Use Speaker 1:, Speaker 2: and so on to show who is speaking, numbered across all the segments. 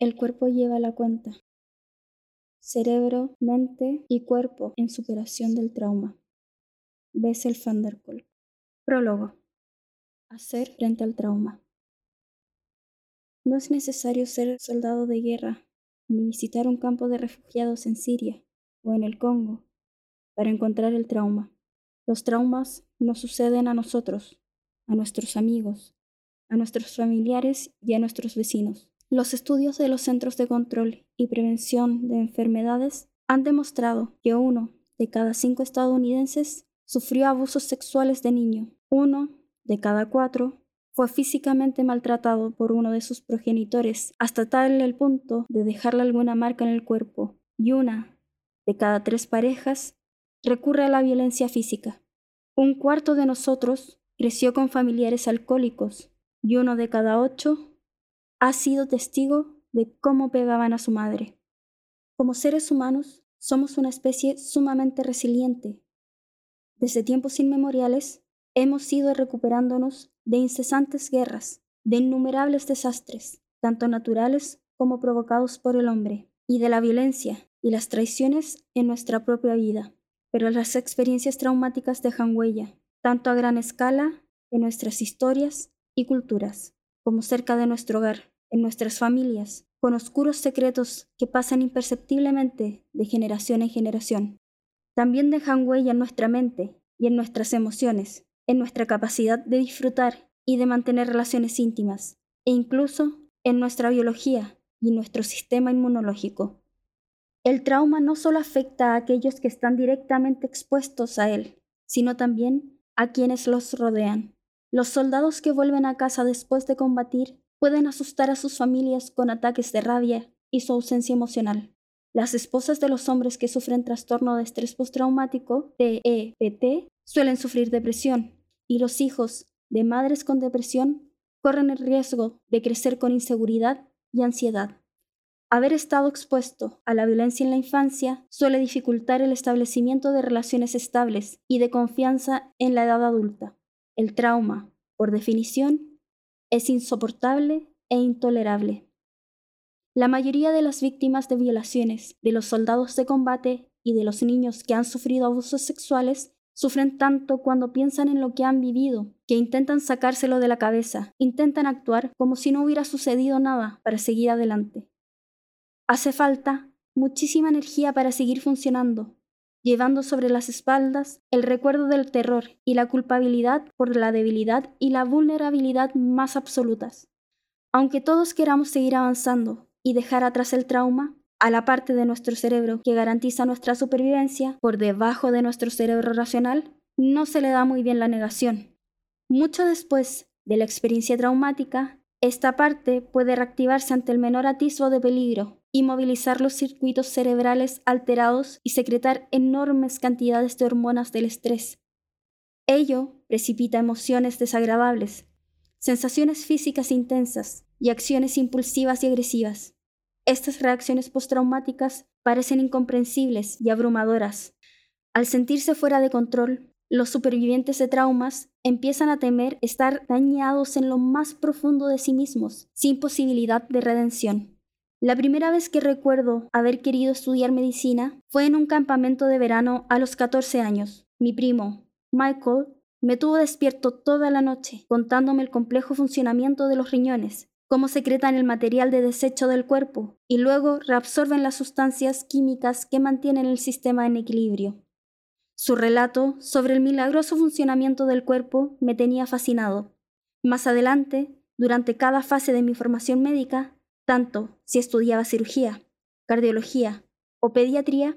Speaker 1: El cuerpo lleva la cuenta. Cerebro, mente y cuerpo en superación del trauma. Bessel van der. Prólogo. Hacer frente al trauma. No es necesario ser soldado de guerra ni visitar un campo de refugiados en Siria o en el Congo para encontrar el trauma. Los traumas nos suceden a nosotros, a nuestros amigos, a nuestros familiares y a nuestros vecinos. Los estudios de los Centros de Control y Prevención de Enfermedades han demostrado que uno de cada cinco estadounidenses sufrió abusos sexuales de niño. Uno de cada cuatro fue físicamente maltratado por uno de sus progenitores hasta tal el punto de dejarle alguna marca en el cuerpo. Y una de cada tres parejas recurre a la violencia física. Un cuarto de nosotros creció con familiares alcohólicos y uno de cada ocho ha sido testigo de cómo pegaban a su madre. Como seres humanos, somos una especie sumamente resiliente. Desde tiempos inmemoriales, hemos ido recuperándonos de incesantes guerras, de innumerables desastres, tanto naturales como provocados por el hombre, y de la violencia y las traiciones en nuestra propia vida. Pero las experiencias traumáticas dejan huella, tanto a gran escala en nuestras historias y culturas, como cerca de nuestro hogar, en nuestras familias, con oscuros secretos que pasan imperceptiblemente de generación en generación. También dejan huella en nuestra mente y en nuestras emociones, en nuestra capacidad de disfrutar y de mantener relaciones íntimas, e incluso en nuestra biología y nuestro sistema inmunológico. El trauma no solo afecta a aquellos que están directamente expuestos a él, sino también a quienes los rodean. Los soldados que vuelven a casa después de combatir pueden asustar a sus familias con ataques de rabia y su ausencia emocional. Las esposas de los hombres que sufren trastorno de estrés postraumático, TEPT, suelen sufrir depresión, y los hijos de madres con depresión corren el riesgo de crecer con inseguridad y ansiedad. Haber estado expuesto a la violencia en la infancia suele dificultar el establecimiento de relaciones estables y de confianza en la edad adulta. El trauma, por definición, es insoportable e intolerable. La mayoría de las víctimas de violaciones, de los soldados de combate y de los niños que han sufrido abusos sexuales sufren tanto cuando piensan en lo que han vivido, que intentan sacárselo de la cabeza, intentan actuar como si no hubiera sucedido nada para seguir adelante. Hace falta muchísima energía para seguir funcionando, llevando sobre las espaldas el recuerdo del terror y la culpabilidad por la debilidad y la vulnerabilidad más absolutas. Aunque todos queramos seguir avanzando y dejar atrás el trauma, a la parte de nuestro cerebro que garantiza nuestra supervivencia por debajo de nuestro cerebro racional, no se le da muy bien la negación. Mucho después de la experiencia traumática, esta parte puede reactivarse ante el menor atisbo de peligro y movilizar los circuitos cerebrales alterados y secretar enormes cantidades de hormonas del estrés. Ello precipita emociones desagradables, sensaciones físicas intensas y acciones impulsivas y agresivas. Estas reacciones postraumáticas parecen incomprensibles y abrumadoras. Al sentirse fuera de control, los supervivientes de traumas empiezan a temer estar dañados en lo más profundo de sí mismos, sin posibilidad de redención. La primera vez que recuerdo haber querido estudiar medicina fue en un campamento de verano a los 14 años. Mi primo, Michael, me tuvo despierto toda la noche contándome el complejo funcionamiento de los riñones, cómo secretan el material de desecho del cuerpo y luego reabsorben las sustancias químicas que mantienen el sistema en equilibrio. Su relato sobre el milagroso funcionamiento del cuerpo me tenía fascinado. Más adelante, durante cada fase de mi formación médica, tanto si estudiaba cirugía, cardiología o pediatría,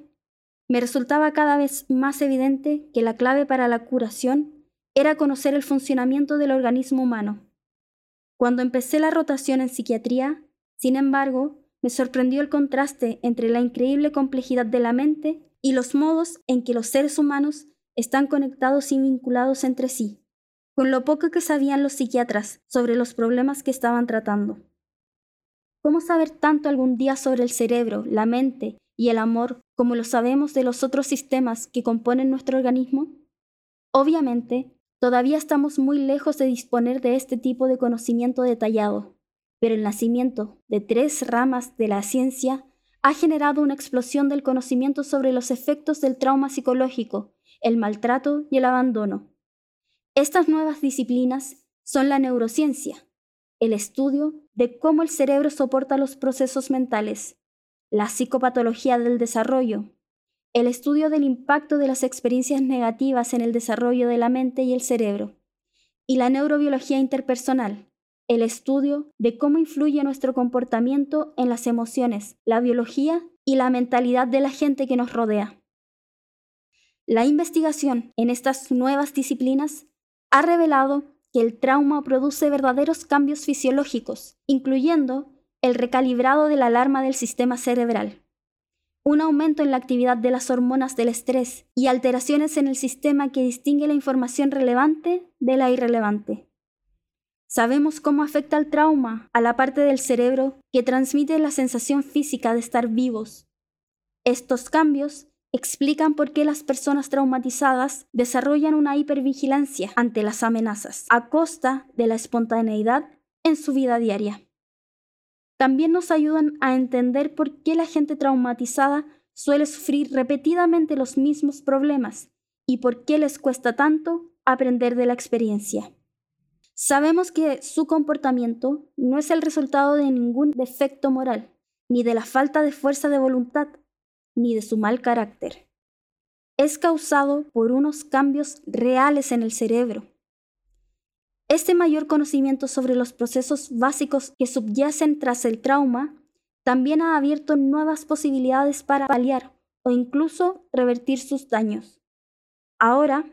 Speaker 1: me resultaba cada vez más evidente que la clave para la curación era conocer el funcionamiento del organismo humano. Cuando empecé la rotación en psiquiatría, sin embargo, me sorprendió el contraste entre la increíble complejidad de la mente y los modos en que los seres humanos están conectados y vinculados entre sí, con lo poco que sabían los psiquiatras sobre los problemas que estaban tratando. ¿Cómo saber tanto algún día sobre el cerebro, la mente y el amor como lo sabemos de los otros sistemas que componen nuestro organismo? Obviamente, todavía estamos muy lejos de disponer de este tipo de conocimiento detallado, pero el nacimiento de tres ramas de la ciencia ha generado una explosión del conocimiento sobre los efectos del trauma psicológico, el maltrato y el abandono. Estas nuevas disciplinas son la neurociencia, el estudio de cómo el cerebro soporta los procesos mentales, la psicopatología del desarrollo, el estudio del impacto de las experiencias negativas en el desarrollo de la mente y el cerebro, y la neurobiología interpersonal, el estudio de cómo influye nuestro comportamiento en las emociones, la biología y la mentalidad de la gente que nos rodea. La investigación en estas nuevas disciplinas ha revelado que el trauma produce verdaderos cambios fisiológicos, incluyendo el recalibrado de la alarma del sistema cerebral, un aumento en la actividad de las hormonas del estrés y alteraciones en el sistema que distingue la información relevante de la irrelevante. Sabemos cómo afecta el trauma a la parte del cerebro que transmite la sensación física de estar vivos. Estos cambios explican por qué las personas traumatizadas desarrollan una hipervigilancia ante las amenazas, a costa de la espontaneidad en su vida diaria. También nos ayudan a entender por qué la gente traumatizada suele sufrir repetidamente los mismos problemas y por qué les cuesta tanto aprender de la experiencia. Sabemos que su comportamiento no es el resultado de ningún defecto moral, ni de la falta de fuerza de voluntad, ni de su mal carácter. Es causado por unos cambios reales en el cerebro. Este mayor conocimiento sobre los procesos básicos que subyacen tras el trauma también ha abierto nuevas posibilidades para paliar o incluso revertir sus daños. Ahora,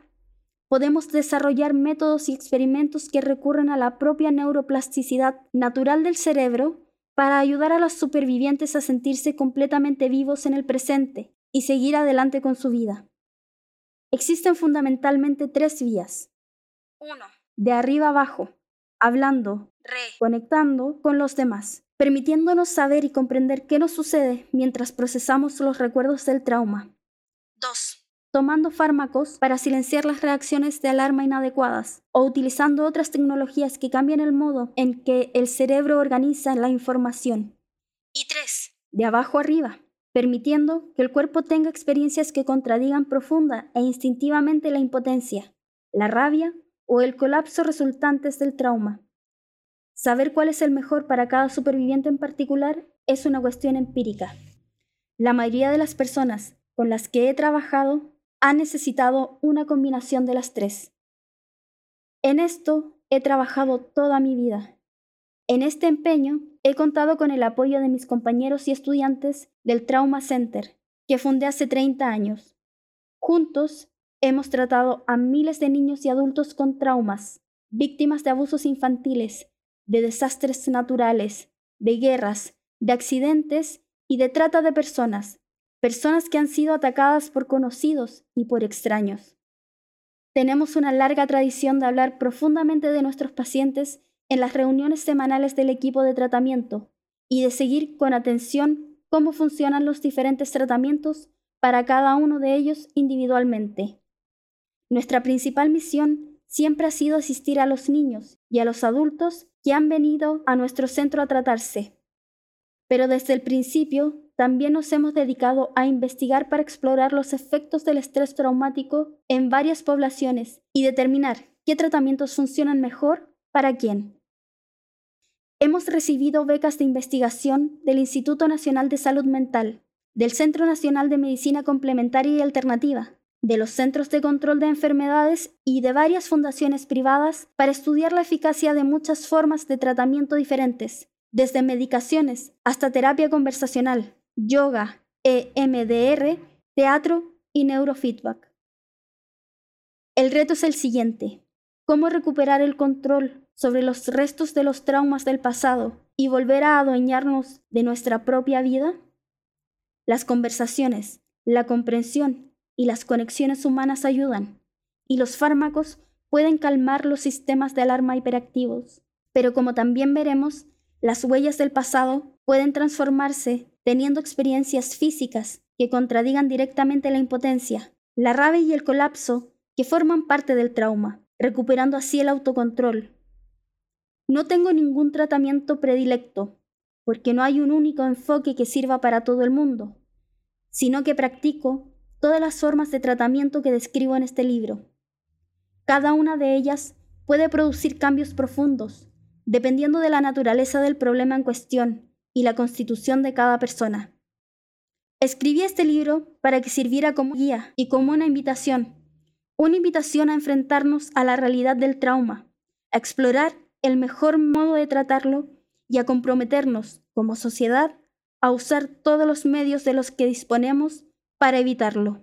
Speaker 1: podemos desarrollar métodos y experimentos que recurren a la propia neuroplasticidad natural del cerebro para ayudar a los supervivientes a sentirse completamente vivos en el presente y seguir adelante con su vida. Existen fundamentalmente tres vías. 1. De arriba abajo, hablando, conectando con los demás, permitiéndonos saber y comprender qué nos sucede mientras procesamos los recuerdos del trauma. 2 tomando fármacos para silenciar las reacciones de alarma inadecuadas o utilizando otras tecnologías que cambian el modo en que el cerebro organiza la información. Y tres, de abajo arriba, permitiendo que el cuerpo tenga experiencias que contradigan profunda e instintivamente la impotencia, la rabia o el colapso resultantes del trauma. Saber cuál es el mejor para cada superviviente en particular es una cuestión empírica. La mayoría de las personas con las que he trabajado ha necesitado una combinación de las tres. En esto he trabajado toda mi vida. En este empeño he contado con el apoyo de mis compañeros y estudiantes del Trauma Center, que fundé hace 30 años. Juntos hemos tratado a miles de niños y adultos con traumas, víctimas de abusos infantiles, de desastres naturales, de guerras, de accidentes y de trata de personas, personas que han sido atacadas por conocidos y por extraños. Tenemos una larga tradición de hablar profundamente de nuestros pacientes en las reuniones semanales del equipo de tratamiento y de seguir con atención cómo funcionan los diferentes tratamientos para cada uno de ellos individualmente. Nuestra principal misión siempre ha sido asistir a los niños y a los adultos que han venido a nuestro centro a tratarse. Pero desde el principio también nos hemos dedicado a investigar para explorar los efectos del estrés traumático en varias poblaciones y determinar qué tratamientos funcionan mejor para quién. Hemos recibido becas de investigación del Instituto Nacional de Salud Mental, del Centro Nacional de Medicina Complementaria y Alternativa, de los Centros de Control de Enfermedades y de varias fundaciones privadas para estudiar la eficacia de muchas formas de tratamiento diferentes, desde medicaciones hasta terapia conversacional, yoga, EMDR, teatro y neurofeedback. El reto es el siguiente. ¿Cómo recuperar el control sobre los restos de los traumas del pasado y volver a adueñarnos de nuestra propia vida? Las conversaciones, la comprensión y las conexiones humanas ayudan, y los fármacos pueden calmar los sistemas de alarma hiperactivos. Pero como también veremos, las huellas del pasado pueden transformarse teniendo experiencias físicas que contradigan directamente la impotencia, la rabia y el colapso que forman parte del trauma, recuperando así el autocontrol. No tengo ningún tratamiento predilecto, porque no hay un único enfoque que sirva para todo el mundo, sino que practico todas las formas de tratamiento que describo en este libro. Cada una de ellas puede producir cambios profundos, dependiendo de la naturaleza del problema en cuestión y la constitución de cada persona. Escribí este libro para que sirviera como guía y como una invitación, una invitación a enfrentarnos a la realidad del trauma, a explorar el mejor modo de tratarlo y a comprometernos como sociedad a usar todos los medios de los que disponemos para evitarlo.